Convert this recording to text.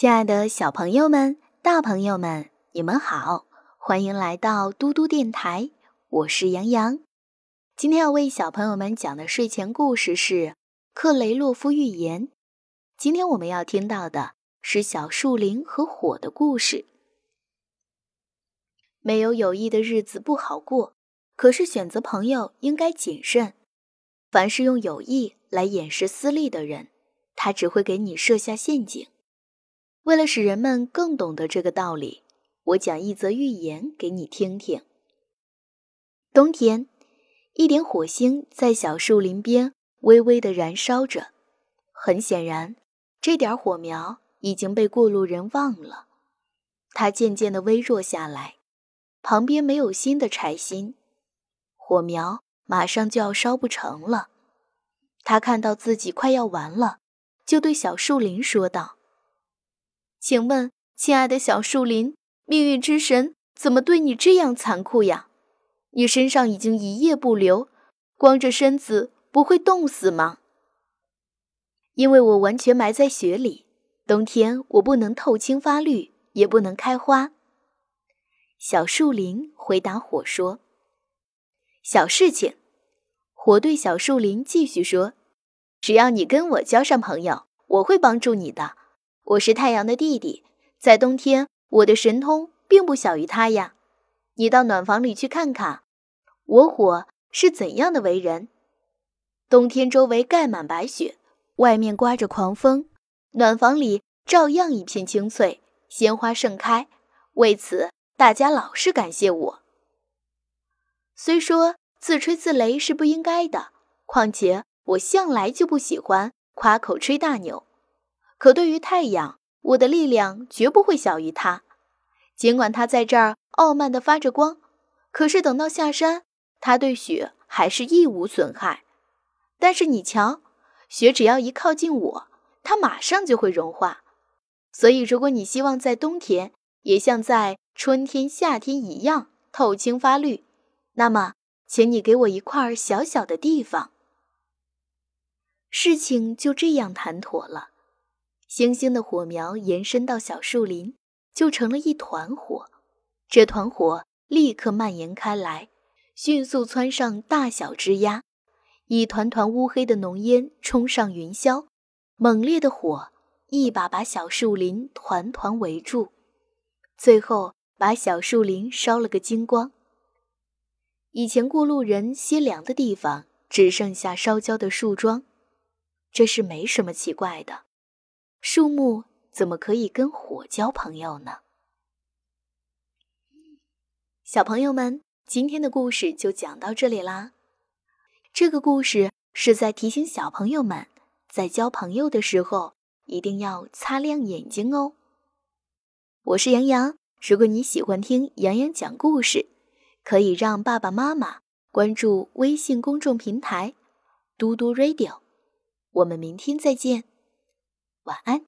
亲爱的小朋友们、大朋友们，你们好，欢迎来到嘟嘟电台，我是杨洋。今天要为小朋友们讲的睡前故事是《克雷洛夫寓言》。今天我们要听到的是小树林和火的故事。没有友谊的日子不好过，可是选择朋友应该谨慎。凡是用友谊来掩饰私利的人，他只会给你设下陷阱。为了使人们更懂得这个道理，我讲一则寓言给你听听。冬天，一点火星在小树林边微微的燃烧着。很显然，这点火苗已经被过路人忘了。它渐渐的微弱下来，旁边没有新的柴薪，火苗马上就要烧不成了。他看到自己快要完了，就对小树林说道。请问，亲爱的小树林，命运之神怎么对你这样残酷呀？你身上已经一夜不留，光着身子不会冻死吗？因为我完全埋在雪里，冬天我不能透青发绿，也不能开花。小树林回答火说：“小事情。”火对小树林继续说：“只要你跟我交上朋友，我会帮助你的。”我是太阳的弟弟，在冬天，我的神通并不小于他呀。你到暖房里去看看，我火是怎样的为人。冬天周围盖满白雪，外面刮着狂风，暖房里照样一片青翠，鲜花盛开。为此，大家老是感谢我。虽说自吹自擂是不应该的，况且我向来就不喜欢夸口吹大牛。可对于太阳，我的力量绝不会小于它。尽管它在这儿傲慢地发着光，可是等到下山，它对雪还是一无损害。但是你瞧，雪只要一靠近我，它马上就会融化。所以，如果你希望在冬天也像在春天、夏天一样透青发绿，那么，请你给我一块小小的地方。事情就这样谈妥了。星星的火苗延伸到小树林，就成了一团火。这团火立刻蔓延开来，迅速窜上大小枝桠，一团团乌黑的浓烟冲上云霄。猛烈的火一把把小树林团团围住，最后把小树林烧了个精光。以前过路人歇凉的地方，只剩下烧焦的树桩。这是没什么奇怪的。树木怎么可以跟火交朋友呢？小朋友们，今天的故事就讲到这里啦。这个故事是在提醒小朋友们，在交朋友的时候一定要擦亮眼睛哦。我是杨洋，如果你喜欢听杨洋讲故事，可以让爸爸妈妈关注微信公众平台“嘟嘟 radio”。我们明天再见。晚安。